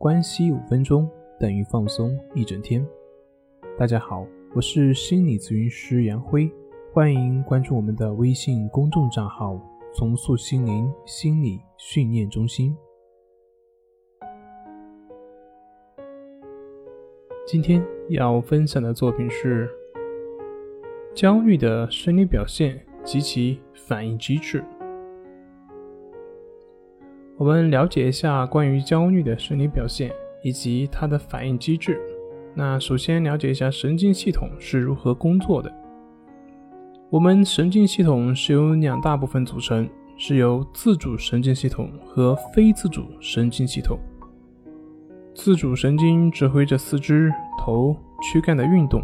关系五分钟等于放松一整天。大家好，我是心理咨询师杨辉，欢迎关注我们的微信公众账号“重塑心灵心理训练中心”。今天要分享的作品是焦虑的生理表现及其反应机制。我们了解一下关于焦虑的生理表现以及它的反应机制。那首先了解一下神经系统是如何工作的。我们神经系统是由两大部分组成，是由自主神经系统和非自主神经系统。自主神经指挥着四肢、头、躯干的运动，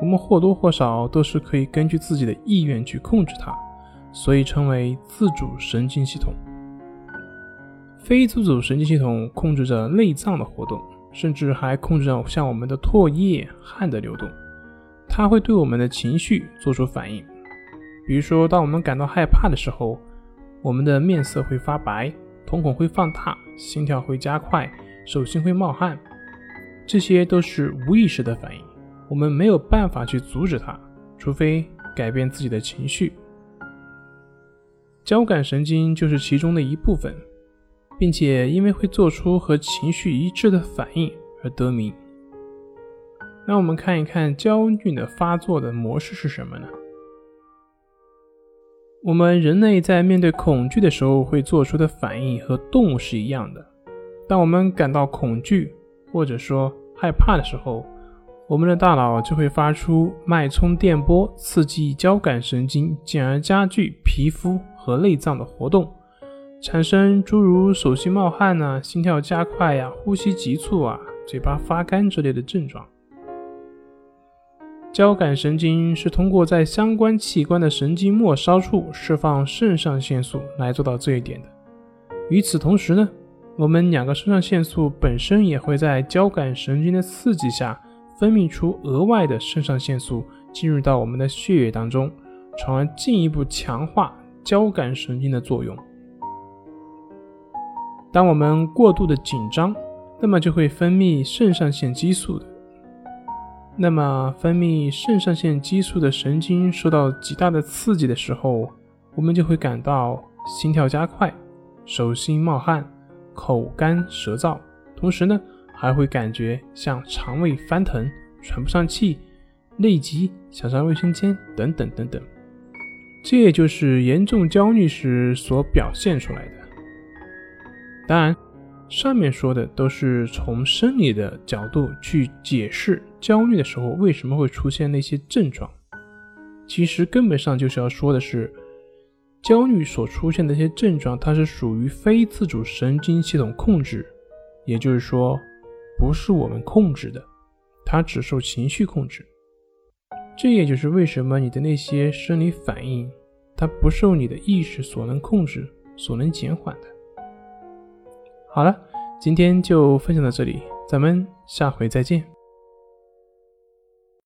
我们或多或少都是可以根据自己的意愿去控制它，所以称为自主神经系统。非自主神经系统控制着内脏的活动，甚至还控制着像我们的唾液、汗的流动。它会对我们的情绪做出反应，比如说，当我们感到害怕的时候，我们的面色会发白，瞳孔会放大，心跳会加快，手心会冒汗。这些都是无意识的反应，我们没有办法去阻止它，除非改变自己的情绪。交感神经就是其中的一部分。并且因为会做出和情绪一致的反应而得名。那我们看一看焦虑的发作的模式是什么呢？我们人类在面对恐惧的时候会做出的反应和动物是一样的。当我们感到恐惧或者说害怕的时候，我们的大脑就会发出脉冲电波，刺激交感神经，进而加剧皮肤和内脏的活动。产生诸如手心冒汗呐、心跳加快呀、呼吸急促啊、嘴巴发干之类的症状。交感神经是通过在相关器官的神经末梢处释放肾上腺素来做到这一点的。与此同时呢，我们两个肾上腺素本身也会在交感神经的刺激下分泌出额外的肾上腺素，进入到我们的血液当中，从而进一步强化交感神经的作用。当我们过度的紧张，那么就会分泌肾上腺激素的。那么分泌肾上腺激素的神经受到极大的刺激的时候，我们就会感到心跳加快、手心冒汗、口干舌燥，同时呢还会感觉像肠胃翻腾、喘不上气、内急、想上卫生间等等等等。这也就是严重焦虑时所表现出来的。当然，上面说的都是从生理的角度去解释焦虑的时候为什么会出现那些症状。其实根本上就是要说的是，焦虑所出现的一些症状，它是属于非自主神经系统控制，也就是说，不是我们控制的，它只受情绪控制。这也就是为什么你的那些生理反应，它不受你的意识所能控制、所能减缓的。好了，今天就分享到这里，咱们下回再见。